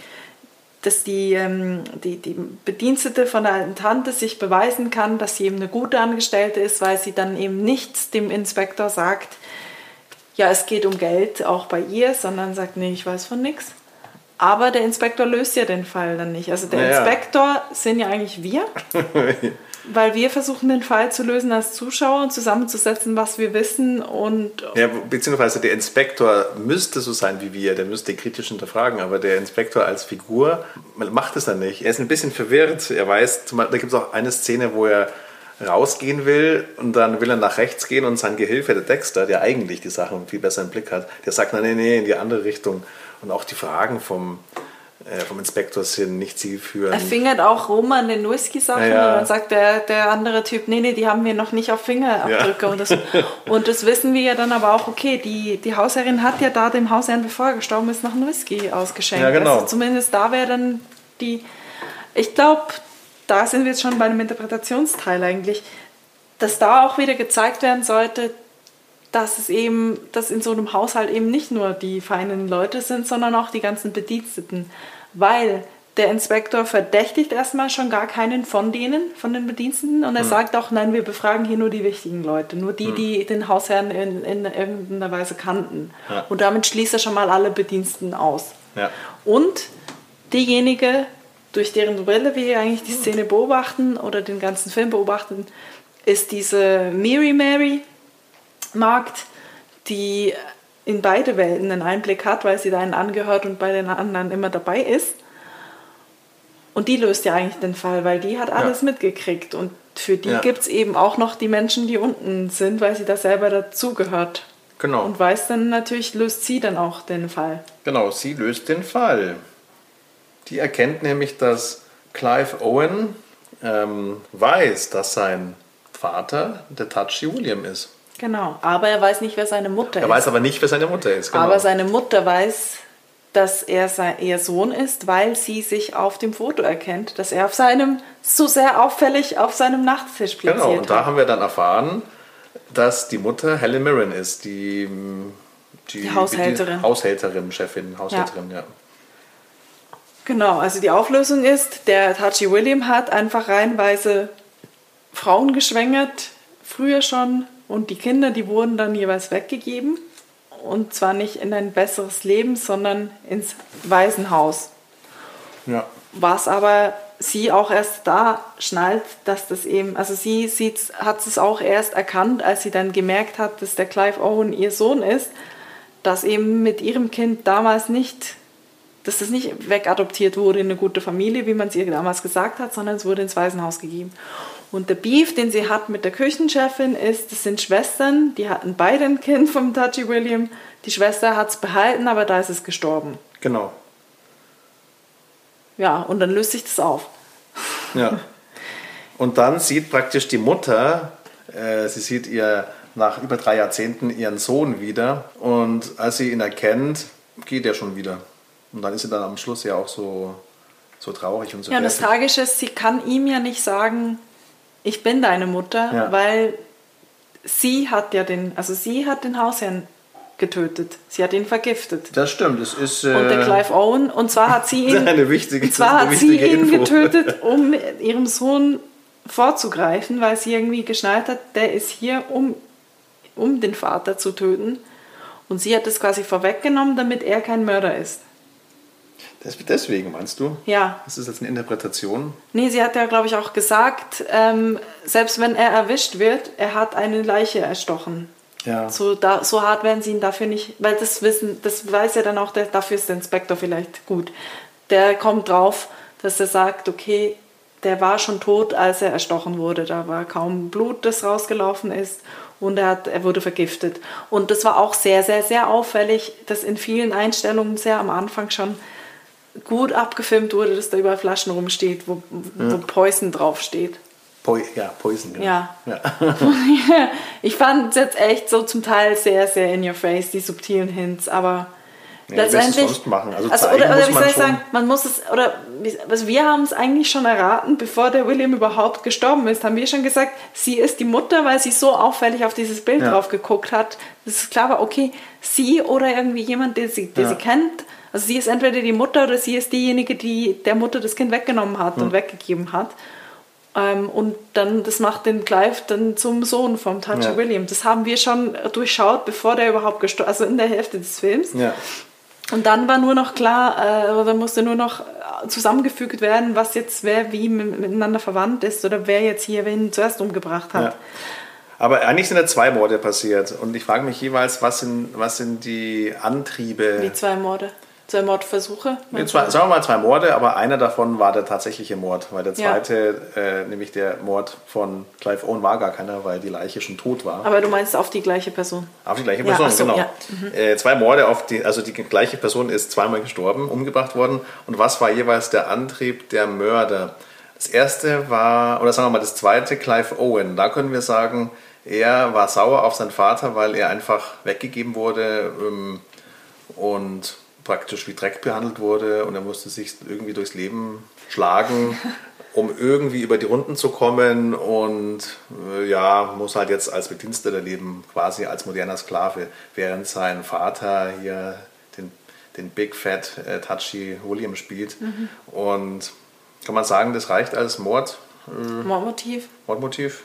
dass die, ähm, die, die Bedienstete von der alten Tante sich beweisen kann, dass sie eben eine gute Angestellte ist, weil sie dann eben nichts dem Inspektor sagt, ja, es geht um Geld auch bei ihr, sondern sagt, nee, ich weiß von nichts. Aber der Inspektor löst ja den Fall dann nicht. Also der naja. Inspektor sind ja eigentlich wir, weil wir versuchen den Fall zu lösen als Zuschauer und zusammenzusetzen, was wir wissen und ja, beziehungsweise der Inspektor müsste so sein wie wir, der müsste kritisch hinterfragen, aber der Inspektor als Figur macht es dann nicht. Er ist ein bisschen verwirrt. Er weiß, da gibt es auch eine Szene, wo er rausgehen will und dann will er nach rechts gehen und sein Gehilfe, der Dexter, der eigentlich die Sachen viel besser im Blick hat, der sagt, nein, nee, nee, in die andere Richtung. Und auch die Fragen vom, äh, vom Inspektor sind nicht zielführend. Er fingert auch rum an den Whisky-Sachen ja. und dann sagt der, der andere Typ, nee, nee, die haben wir noch nicht auf Fingerabdrücke. Ja. Und, das, und das wissen wir ja dann aber auch, okay, die, die Hausherrin hat ja da dem Hausherrn, bevor er gestorben ist, noch einen Whisky ausgeschenkt. Ja, genau. Also zumindest da wäre dann die, ich glaube, da sind wir jetzt schon bei einem Interpretationsteil eigentlich, dass da auch wieder gezeigt werden sollte, dass es eben, dass in so einem Haushalt eben nicht nur die feinen Leute sind, sondern auch die ganzen Bediensteten. Weil der Inspektor verdächtigt erstmal schon gar keinen von denen, von den Bediensteten. Und er mhm. sagt auch, nein, wir befragen hier nur die wichtigen Leute, nur die, mhm. die den Hausherrn in, in irgendeiner Weise kannten. Ja. Und damit schließt er schon mal alle Bediensteten aus. Ja. Und diejenige, durch deren Brille wir eigentlich die Szene beobachten oder den ganzen Film beobachten, ist diese Mary Mary Markt, die in beide Welten einen Einblick hat, weil sie da einen angehört und bei den anderen immer dabei ist. Und die löst ja eigentlich den Fall, weil die hat alles ja. mitgekriegt. Und für die ja. gibt es eben auch noch die Menschen, die unten sind, weil sie da selber dazugehört. Genau. Und weiß dann natürlich, löst sie dann auch den Fall. Genau, sie löst den Fall. Die erkennt nämlich, dass Clive Owen ähm, weiß, dass sein Vater der Touchy William ist. Genau, aber er weiß nicht, wer seine Mutter er ist. Er weiß aber nicht, wer seine Mutter ist. Genau. Aber seine Mutter weiß, dass er sein, ihr Sohn ist, weil sie sich auf dem Foto erkennt, dass er auf seinem, so sehr auffällig auf seinem Nachttisch platziert Genau, und da haben wir dann erfahren, dass die Mutter Helen Mirren ist, die, die, die Haushälterin. Die Haushälterin, Chefin, Haushälterin, ja. ja. Genau, also die Auflösung ist, der Tachi William hat einfach reihenweise Frauen geschwängert, früher schon, und die Kinder, die wurden dann jeweils weggegeben. Und zwar nicht in ein besseres Leben, sondern ins Waisenhaus. Ja. Was aber sie auch erst da schnallt, dass das eben, also sie sieht, hat es auch erst erkannt, als sie dann gemerkt hat, dass der Clive Owen ihr Sohn ist, dass eben mit ihrem Kind damals nicht, dass das nicht wegadoptiert wurde in eine gute Familie, wie man es ihr damals gesagt hat, sondern es wurde ins Waisenhaus gegeben. Und der Beef, den sie hat mit der Küchenchefin, ist, das sind Schwestern, die hatten beide ein Kind vom Touchy William. Die Schwester hat es behalten, aber da ist es gestorben. Genau. Ja, und dann löst sich das auf. Ja. Und dann sieht praktisch die Mutter, äh, sie sieht ihr nach über drei Jahrzehnten ihren Sohn wieder. Und als sie ihn erkennt, geht er schon wieder. Und dann ist sie dann am Schluss ja auch so, so traurig und so. Ja, und das Tragische ist, sie kann ihm ja nicht sagen, ich bin deine Mutter, ja. weil sie hat ja den, also sie hat den Hausherrn getötet. Sie hat ihn vergiftet. Das stimmt. Es ist, äh, und der Clive Owen, und zwar hat sie ihn, eine wichtige, zwar hat sie ihn Info. getötet, um ihrem Sohn vorzugreifen, weil sie irgendwie geschnallt hat, der ist hier, um, um den Vater zu töten. Und sie hat es quasi vorweggenommen, damit er kein Mörder ist. Deswegen meinst du? Ja. Das ist jetzt eine Interpretation? Nee, sie hat ja, glaube ich, auch gesagt, ähm, selbst wenn er erwischt wird, er hat eine Leiche erstochen. Ja. So, da, so hart werden sie ihn dafür nicht, weil das wissen, das weiß ja dann auch, der, dafür ist der Inspektor vielleicht gut. Der kommt drauf, dass er sagt, okay, der war schon tot, als er erstochen wurde. Da war kaum Blut, das rausgelaufen ist und er, hat, er wurde vergiftet. Und das war auch sehr, sehr, sehr auffällig, dass in vielen Einstellungen sehr am Anfang schon gut abgefilmt wurde, dass da überall Flaschen rumsteht, wo, wo Poison draufsteht. Po ja, Poison, genau. Ja. ja. ich fand es jetzt echt so zum Teil sehr, sehr in your face, die subtilen Hints, aber ja, letztendlich. sonst machen? Also, also oder, oder wie soll ich sagen, man muss es, oder also wir haben es eigentlich schon erraten, bevor der William überhaupt gestorben ist, haben wir schon gesagt, sie ist die Mutter, weil sie so auffällig auf dieses Bild ja. drauf geguckt hat. Das ist klar war, okay, sie oder irgendwie jemand, der sie, ja. sie kennt, also sie ist entweder die Mutter oder sie ist diejenige, die der Mutter das Kind weggenommen hat mhm. und weggegeben hat. Ähm, und dann, das macht den Clive dann zum Sohn vom Touchy ja. William. Das haben wir schon durchschaut, bevor der überhaupt gestorben also in der Hälfte des Films. Ja. Und dann war nur noch klar, äh, oder musste nur noch zusammengefügt werden, was jetzt wer wie miteinander verwandt ist oder wer jetzt hier wen zuerst umgebracht hat. Ja. Aber eigentlich sind ja zwei Morde passiert. Und ich frage mich jeweils, was sind, was sind die Antriebe? Wie zwei Morde? Zwei Mordversuche? Zwei, sagen wir mal zwei Morde, aber einer davon war der tatsächliche Mord, weil der zweite, ja. äh, nämlich der Mord von Clive Owen, war gar keiner, weil die Leiche schon tot war. Aber du meinst auf die gleiche Person? Auf die gleiche Person, ja, so, genau. Ja. Mhm. Äh, zwei Morde auf die, also die gleiche Person ist zweimal gestorben, umgebracht worden. Und was war jeweils der Antrieb der Mörder? Das erste war, oder sagen wir mal das zweite, Clive Owen. Da können wir sagen, er war sauer auf seinen Vater, weil er einfach weggegeben wurde ähm, und praktisch wie Dreck behandelt wurde und er musste sich irgendwie durchs Leben schlagen um irgendwie über die Runden zu kommen und äh, ja, muss halt jetzt als Bediensteter leben, quasi als moderner Sklave, während sein Vater hier den, den Big Fat äh, Touchy William spielt. Mhm. Und kann man sagen, das reicht als Mord, Mordmotiv. Mordmotiv?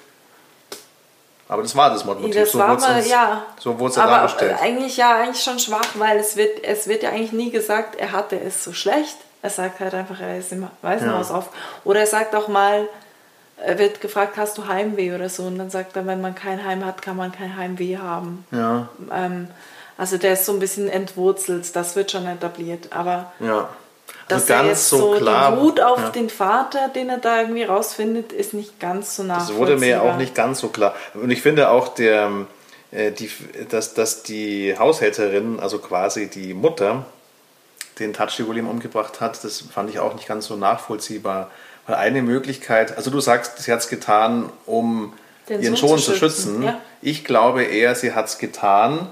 Aber das war das Mordmotiv. Das so war wurde mal, ja. So wurde es ja Aber dargestellt. eigentlich ja, eigentlich schon schwach, weil es wird, es wird ja eigentlich nie gesagt, er hatte es so schlecht. Er sagt halt einfach, er ist im Waisenhaus Ja. auf. Oder er sagt auch mal, er wird gefragt, hast du Heimweh oder so? Und dann sagt er, wenn man kein Heim hat, kann man kein Heimweh haben. Ja, Ähm, also der ist so ein bisschen entwurzelt, das wird schon etabliert. Aber ja. Dass er jetzt so so klar. die Wut auf ja. den Vater, den er da irgendwie rausfindet, ist nicht ganz so Das nachvollziehbar. wurde mir auch nicht ganz so klar. Und ich finde auch, der, äh, die, dass, dass die Haushälterin, also quasi die Mutter, den Tachi William umgebracht hat, das fand ich auch nicht ganz so nachvollziehbar. Weil eine Möglichkeit, also du sagst, sie hat es getan, um Den ihren Sohn Sohn zu zu schützen, schützen. ja. Ich glaube eher, sie hat es getan,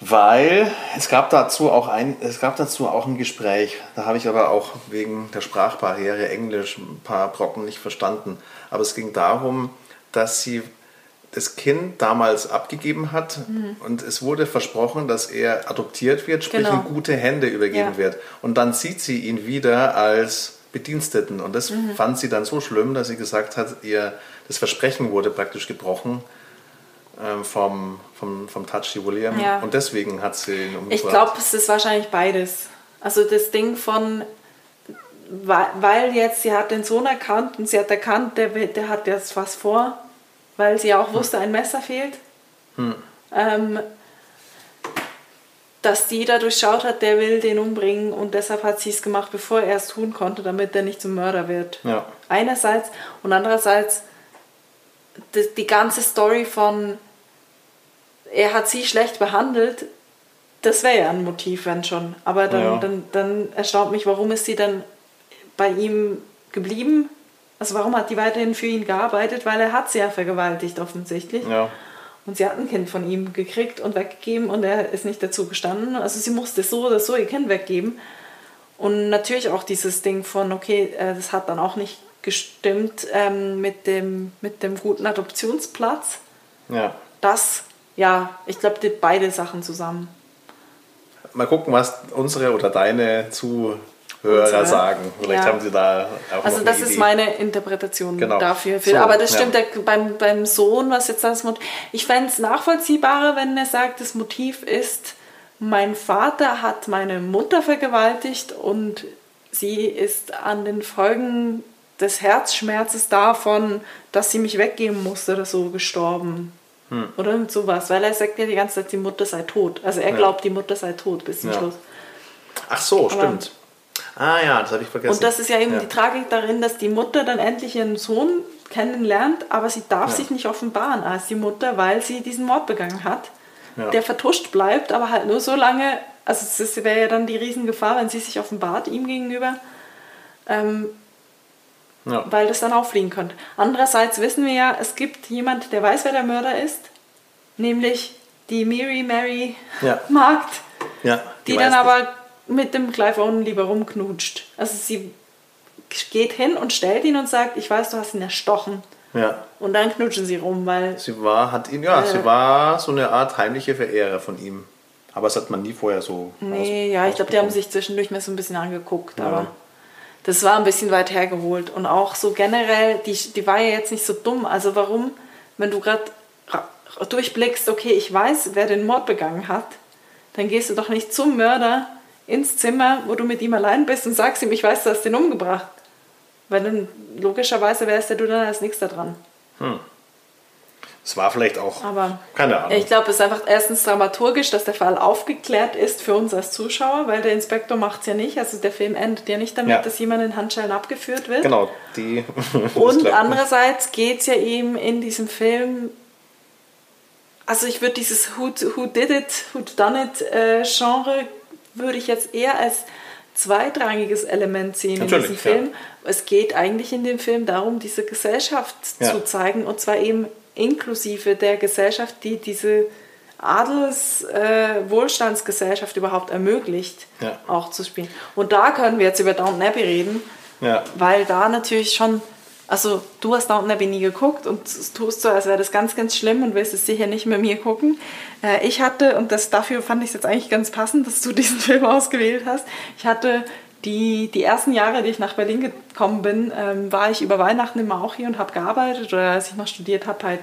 weil es gab dazu auch ein, es gab dazu auch ein Gespräch. Da habe ich aber auch wegen der Sprachbarriere Englisch ein paar Brocken nicht verstanden. Aber es ging darum, dass sie das Kind damals abgegeben hat und es wurde versprochen, dass er adoptiert wird, sprich Genau. in gute Hände übergeben Ja. wird. Und dann sieht sie ihn wieder als Bediensteten. Und das Mhm. fand sie dann so schlimm, dass sie gesagt hat, ihr das Versprechen wurde praktisch gebrochen vom, vom, vom Tachi William. Ja. Und deswegen hat sie ihn umgebracht. Ich glaube, es ist wahrscheinlich beides. Also das Ding von, weil, jetzt sie hat den Sohn erkannt und sie hat erkannt, der, der hat jetzt was vor, weil sie auch wusste, ein Messer fehlt. Ähm, dass die da durchschaut hat, der will den umbringen und deshalb hat sie es gemacht, bevor er es tun konnte, damit er nicht zum Mörder wird. Ja. Einerseits und andererseits die, die ganze Story von er hat sie schlecht behandelt, das wäre ja ein Motiv, wenn schon. Aber dann, Ja. dann, dann erstaunt mich, warum ist sie dann bei ihm geblieben? Also warum hat die weiterhin für ihn gearbeitet? Weil er hat sie ja vergewaltigt offensichtlich. Ja. Und sie hat ein Kind von ihm gekriegt und weggegeben und er ist nicht dazu gestanden. Also sie musste so oder so ihr Kind weggeben. Und natürlich auch dieses Ding von, okay, äh, das hat dann auch nicht gestimmt ähm, mit, dem, mit dem guten Adoptionsplatz. ja. Das, ja, ich glaube, die beide Sachen zusammen. Mal gucken, was unsere oder deine Zuhörer Unsere? sagen. Vielleicht Ja. haben sie da auch Also das ist Idee. meine Interpretation Genau. dafür. So, Aber das stimmt ja. beim, beim Sohn, was jetzt das Motiv... Ich fände es nachvollziehbarer, wenn er sagt, das Motiv ist, mein Vater hat meine Mutter vergewaltigt und sie ist an den Folgen des Herzschmerzes davon, dass sie mich weggeben musste oder so, gestorben. Hm. Oder irgend sowas. Weil er sagt ja die ganze Zeit, die Mutter sei tot. Also er Ja. glaubt, die Mutter sei tot bis zum Ja. Schluss. Ach so, stimmt. Ah ja, das habe ich vergessen. Und das ist ja eben Ja. die Tragik darin, dass die Mutter dann endlich ihren Sohn kennenlernt, aber sie darf Ja. sich nicht offenbaren als die Mutter, weil sie diesen Mord begangen hat, Ja. der vertuscht bleibt, aber halt nur so lange, also es wäre ja dann die Riesengefahr, wenn sie sich offenbart ihm gegenüber, ähm, Ja. weil das dann auffliegen könnte. Andererseits wissen wir ja, es gibt jemand, der weiß, wer der Mörder ist, nämlich die Miri Mary Ja. Markt, ja, die weiß dann das. aber mit dem Clive Owen lieber rumknutscht. Also sie geht hin und stellt ihn und sagt, ich weiß, du hast ihn erstochen. Ja. Und dann knutschen sie rum, weil Sie war, hat ihn, ja, Äh. sie war so eine Art heimliche Verehrer von ihm. Aber das hat man nie vorher so. Nee, ja, ich glaube, die haben sich zwischendurch mal so ein bisschen angeguckt, Ja. aber das war ein bisschen weit hergeholt. Und auch so generell, die, die war ja jetzt nicht so dumm. Also warum, wenn du gerade durchblickst, okay, ich weiß, wer den Mord begangen hat, dann gehst du doch nicht zum Mörder ins Zimmer, wo du mit ihm allein bist und sagst ihm, ich weiß, du hast den umgebracht. Weil dann logischerweise wärst ja du dann als nächster dran. Es war vielleicht auch. Aber keine Ahnung. ich glaube, es ist einfach erstens dramaturgisch, dass der Fall aufgeklärt ist für uns als Zuschauer, weil der Inspektor macht es ja nicht. Also der Film endet ja nicht damit, Ja. dass jemand in Handschellen abgeführt wird. genau, die. Und andererseits geht es ja eben in diesem Film, also ich würde dieses Who, Who Did It, Who Done It äh, Genre, würde ich jetzt eher als zweitrangiges Element sehen Natürlich, in diesem ja. Film. Es geht eigentlich in dem Film darum, diese Gesellschaft Ja. zu zeigen und zwar eben inklusive der Gesellschaft, die diese Adels-Wohlstandsgesellschaft überhaupt ermöglicht, Ja. auch zu spielen. Und da können wir jetzt über Downton Abbey reden, Ja. Weil da natürlich schon, also du hast Downton Abbey nie geguckt und tust so, als wäre das ganz, ganz schlimm und willst es sicher nicht mit mir gucken. Äh, ich hatte, und das, dafür fand ich es jetzt eigentlich ganz passend, dass du diesen Film ausgewählt hast, ich hatte die, die ersten Jahre, die ich nach Berlin gekommen bin, ähm, war ich über Weihnachten immer auch hier und habe gearbeitet oder als ich noch studiert habe, halt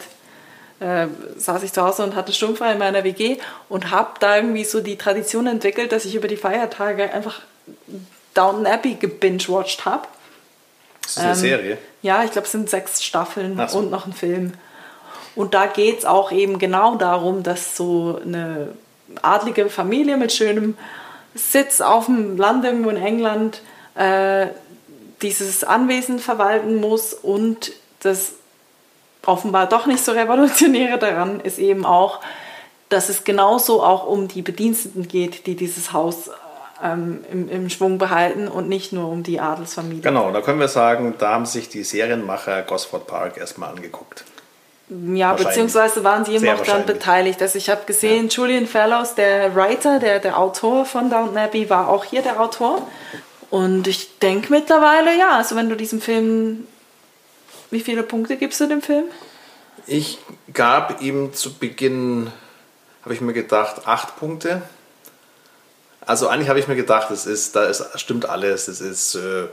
äh, saß ich zu Hause und hatte sturmfrei in meiner WG und habe da irgendwie so die Tradition entwickelt, dass ich über die Feiertage einfach Downton Abbey gebingewatcht habe. Ist das eine Ähm, Serie? Ja, ich glaube, es sind sechs Staffeln so. und noch ein Film. Und da geht es auch eben genau darum, dass so eine adlige Familie mit schönem Sitz auf dem Land irgendwo in England äh, dieses Anwesen verwalten muss und das offenbar doch nicht so revolutionäre daran ist eben auch, dass es genauso auch um die Bediensteten geht, die dieses Haus ähm, im, im Schwung behalten und nicht nur um die Adelsfamilie. Genau, da können wir sagen, da haben sich die Serienmacher Gosford Park erstmal angeguckt. Ja, beziehungsweise waren sie eben auch daran wahrscheinlich. beteiligt. Also ich habe gesehen, Julian Fellows, der Writer, der, der Autor von Downton Abbey, war auch hier der Autor. Und ich denke mittlerweile, ja, also wenn du diesem Film, wie viele Punkte gibst du dem Film? Ich gab ihm zu Beginn, habe ich mir gedacht, acht Punkte. Also eigentlich habe ich mir gedacht, es ist, da ist, stimmt alles. Es ist äh,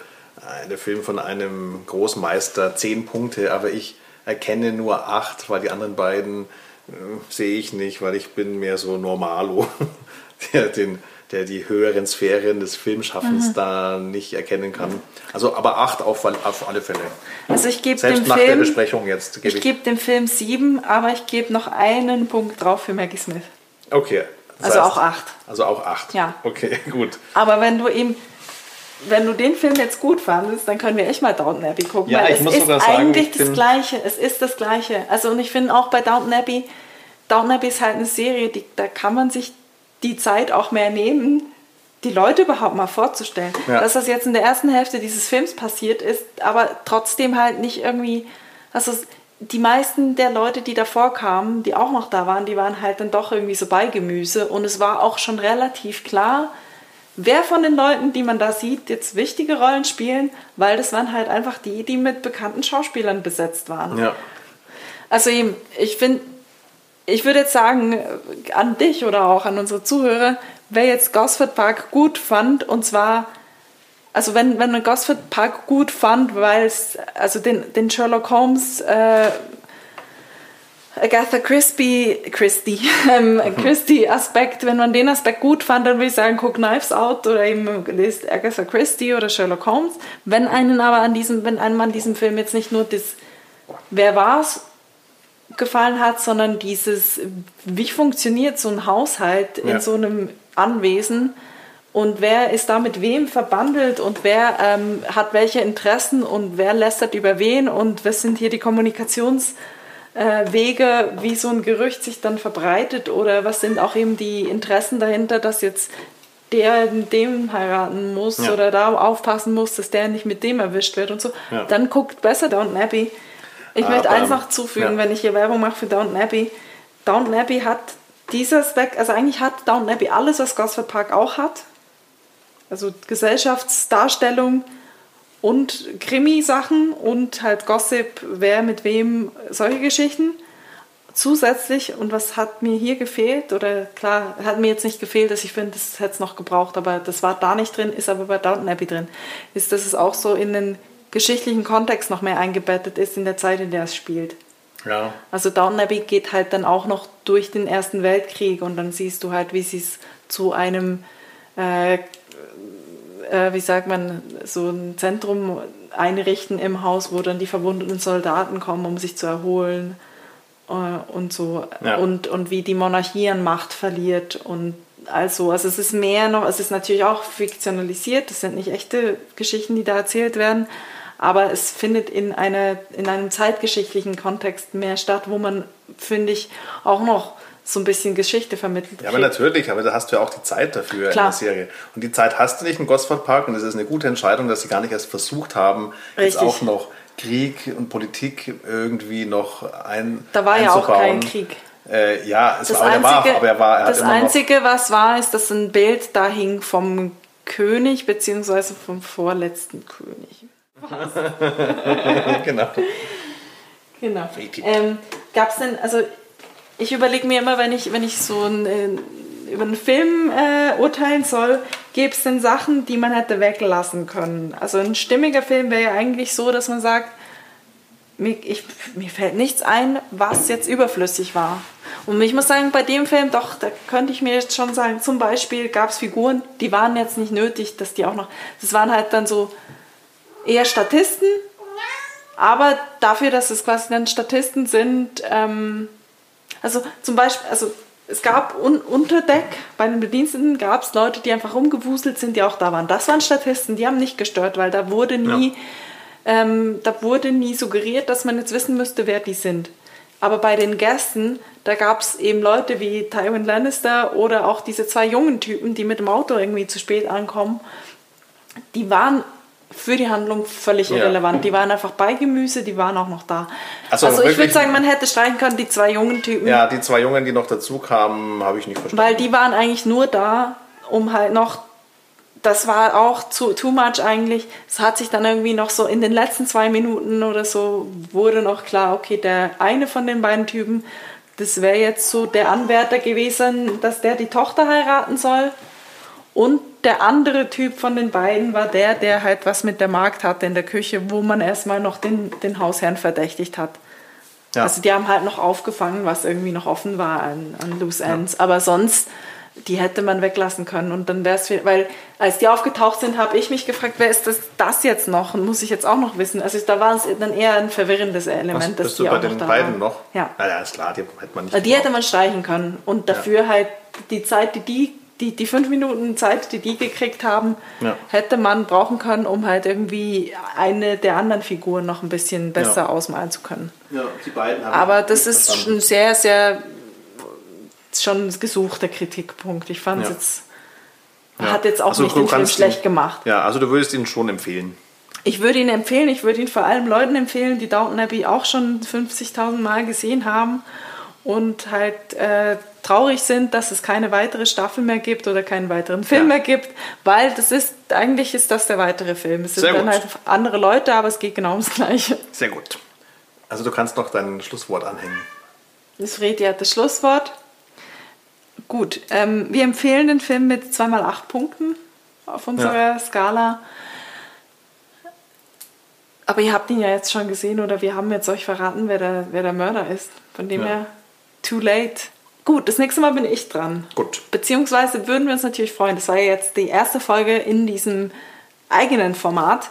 der Film von einem Großmeister, zehn Punkte, aber ich erkenne nur acht, weil die anderen beiden äh, sehe ich nicht, weil ich bin mehr so Normalo, der, den, der die höheren Sphären des Filmschaffens da nicht erkennen kann. Also aber acht auf, auf alle Fälle. Also ich gebe Selbst dem nach der Film, Besprechung jetzt gebe ich ich. gebe dem Film sieben, aber ich gebe noch einen Punkt drauf für Maggie Smith. Okay. das Also auch acht. Also auch acht. Ja. Okay, gut. Aber wenn du eben, wenn du den Film jetzt gut fandest, dann können wir echt mal Downton Abbey gucken. Ja, ich es muss ist sogar sagen, eigentlich ich das Gleiche. Es ist das Gleiche. Also und ich finde auch bei Downton Abbey, Downton Abbey ist halt eine Serie, die, da kann man sich die Zeit auch mehr nehmen, die Leute überhaupt mal vorzustellen. Ja. Dass das jetzt in der ersten Hälfte dieses Films passiert ist, aber trotzdem halt nicht irgendwie, also die meisten der Leute, die davor kamen, die auch noch da waren, die waren halt dann doch irgendwie so bei Gemüse und es war auch schon relativ klar, wer von den Leuten, die man da sieht, jetzt wichtige Rollen spielen, weil das waren halt einfach die, die mit bekannten Schauspielern besetzt waren. Ja. Also eben, ich finde, ich würde jetzt sagen, äh, an dich oder auch an unsere Zuhörer, wer jetzt Gosford Park gut fand, und zwar, also wenn, wenn man Gosford Park gut fand, weil es, also den, den Sherlock Holmes, äh, Agatha Christie, Christie, ähm, Christie Aspekt, wenn man den Aspekt gut fand, dann würde ich sagen, guck Knives Out oder eben lest Agatha Christie oder Sherlock Holmes. Wenn einen aber an diesem, wenn einem an diesem Film jetzt nicht nur das Wer war's gefallen hat, sondern dieses, wie funktioniert so ein Haushalt in Ja. so einem Anwesen und wer ist da mit wem verbandelt und wer ähm, hat welche Interessen und wer lästert über wen und was sind hier die Kommunikationswege, äh, Wege, wie so ein Gerücht sich dann verbreitet oder was sind auch eben die Interessen dahinter, dass jetzt der dem heiraten muss Ja. oder da aufpassen muss, dass der nicht mit dem erwischt wird und so, Ja. dann guckt besser Downton Abbey. Ich möchte eins noch zufügen, ja. wenn ich hier Werbung mache für Downton Abbey. Downton Abbey hat dieser Aspekt, also eigentlich hat Downton Abbey alles, was Gosford Park auch hat. Also Gesellschaftsdarstellung und Krimi-Sachen und halt Gossip, wer mit wem, solche Geschichten. Zusätzlich, und was hat mir hier gefehlt, oder klar, hat mir jetzt nicht gefehlt, dass ich finde, das hätte es noch gebraucht, aber das war da nicht drin, ist aber bei Downton Abbey drin, ist, dass es auch so in den geschichtlichen Kontext noch mehr eingebettet ist in der Zeit, in der es spielt. Ja. Also Downton Abbey geht halt dann auch noch durch den Ersten Weltkrieg und dann siehst du halt, wie sie es zu einem, äh, äh, wie sagt man, so ein Zentrum einrichten im Haus, wo dann die verwundeten Soldaten kommen, um sich zu erholen äh, und so. Ja. Und, und wie die Monarchie an Macht verliert und also, also es ist mehr noch, es ist natürlich auch fiktionalisiert, das sind nicht echte Geschichten, die da erzählt werden, aber es findet in, einer, in einem zeitgeschichtlichen Kontext mehr statt, wo man, finde ich, auch noch so ein bisschen Geschichte vermittelt Ja, aber natürlich, aber da hast du ja auch die Zeit dafür Klar. in der Serie. Und die Zeit hast du nicht in Gosford Park und es ist eine gute Entscheidung, dass sie gar nicht erst versucht haben, jetzt Richtig. auch noch Krieg und Politik irgendwie noch ein Da war ja auch kein Krieg. Äh, ja, es Das war, er war, Einzige, aber er war, er das Einzige was war, ist, dass ein Bild da hing vom König beziehungsweise vom vorletzten König. genau. Genau. Ähm, Gab es denn, also ich überlege mir immer, wenn ich, wenn ich so ein, äh, über einen Film äh, urteilen soll, gäbe es denn Sachen, die man hätte weglassen können. Also ein stimmiger Film wäre ja eigentlich so, dass man sagt, mir, ich, mir fällt nichts ein, was jetzt überflüssig war. Und ich muss sagen, bei dem Film, doch, da könnte ich mir jetzt schon sagen, zum Beispiel gab es Figuren, die waren jetzt nicht nötig, dass die auch noch, das waren halt dann so eher Statisten, aber dafür, dass es quasi dann Statisten sind, ähm, also zum Beispiel, also es gab un unter Deck bei den Bediensteten gab es Leute, die einfach rumgewuselt sind, die auch da waren. Das waren Statisten, die haben nicht gestört, weil da wurde nie, ja. ähm, da wurde nie suggeriert, dass man jetzt wissen müsste, wer die sind. Aber bei den Gästen, da gab es eben Leute wie Tywin Lannister oder auch diese zwei jungen Typen, die mit dem Auto irgendwie zu spät ankommen. Die waren für die Handlung völlig ja. irrelevant. Die waren einfach bei Gemüse, die waren auch noch da. Also, also ich würde sagen, man hätte streichen können, die zwei jungen Typen. Ja, die zwei Jungen, die noch dazu kamen, habe ich nicht verstanden. Weil die waren eigentlich nur da, um halt noch das war auch zu, too much eigentlich. Es hat sich dann irgendwie noch so in den letzten zwei Minuten oder so wurde noch klar, okay, der eine von den beiden Typen, das wäre jetzt so der Anwärter gewesen, dass der die Tochter heiraten soll. Und der andere Typ von den beiden war der, der halt was mit der Magd hatte in der Küche, wo man erstmal noch den, den Hausherrn verdächtigt hat. Ja. Also die haben halt noch aufgefangen, was irgendwie noch offen war an, an Loose Ends. Ja. Aber sonst die hätte man weglassen können. Und dann wäre es, weil als die aufgetaucht sind, habe ich mich gefragt, wer ist das, das jetzt noch? Und muss ich jetzt auch noch wissen? Also da war es dann eher ein verwirrendes Element, Was, dass die den noch beiden waren. noch? Ja. Ah, ja, ist klar, die hätte man nicht. Die gemacht. hätte man streichen können. Und dafür ja. halt die Zeit, die die die, die fünf Minuten Zeit, die die gekriegt haben, ja. hätte man brauchen können, um halt irgendwie eine der anderen Figuren noch ein bisschen besser ja. ausmalen zu können. Ja, die beiden haben Aber das ist schon sehr, sehr schon gesuchter Kritikpunkt. Ich fand es ja. jetzt, ja. hat jetzt auch also nicht den Film schlecht ihn, gemacht. Ja, also du würdest ihn schon empfehlen. Ich würde ihn empfehlen, ich würde ihn vor allem Leuten empfehlen, die Downton Abbey auch schon 50.000 Mal gesehen haben und halt äh, traurig sind, dass es keine weitere Staffel mehr gibt oder keinen weiteren Film ja. mehr gibt, weil das ist, eigentlich ist das der weitere Film. Es sind Sehr dann gut. halt andere Leute, aber es geht genau ums Gleiche. Sehr gut. Also du kannst noch dein Schlusswort anhängen. Das Redi hat das Schlusswort. Gut, ähm, wir empfehlen den Film mit 2x8 Punkten auf unserer ja. Skala. Aber ihr habt ihn ja jetzt schon gesehen oder wir haben jetzt euch verraten, wer der, wer der Mörder ist. Von dem ja. her, too late. Gut, das nächste Mal bin ich dran. Gut. Beziehungsweise würden wir uns natürlich freuen. Das war ja jetzt die erste Folge in diesem eigenen Format.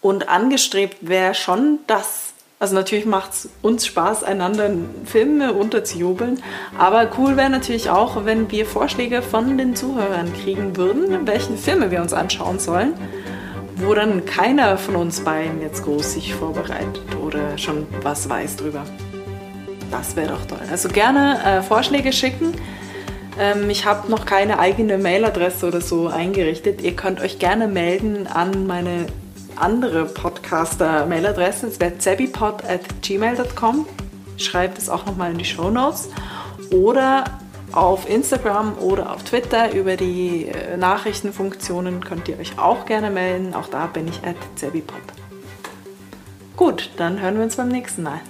Und angestrebt wäre schon, dass also natürlich macht es uns Spaß, einander Filme unterzujubeln. Aber cool wäre natürlich auch, wenn wir Vorschläge von den Zuhörern kriegen würden, welche Filme wir uns anschauen sollen, wo dann keiner von uns beiden jetzt groß sich vorbereitet oder schon was weiß drüber. Das wäre doch toll. Also gerne äh, Vorschläge schicken. Ähm, ich habe noch keine eigene Mailadresse oder so eingerichtet. Ihr könnt euch gerne melden an meine andere Podcaster-Mailadressen. Es wäre zebipod at gmail.com. Schreibt es auch nochmal in die Show Notes. Oder auf Instagram oder auf Twitter über die äh, Nachrichtenfunktionen könnt ihr euch auch gerne melden. Auch da bin ich at zebipod. Gut, dann hören wir uns beim nächsten Mal.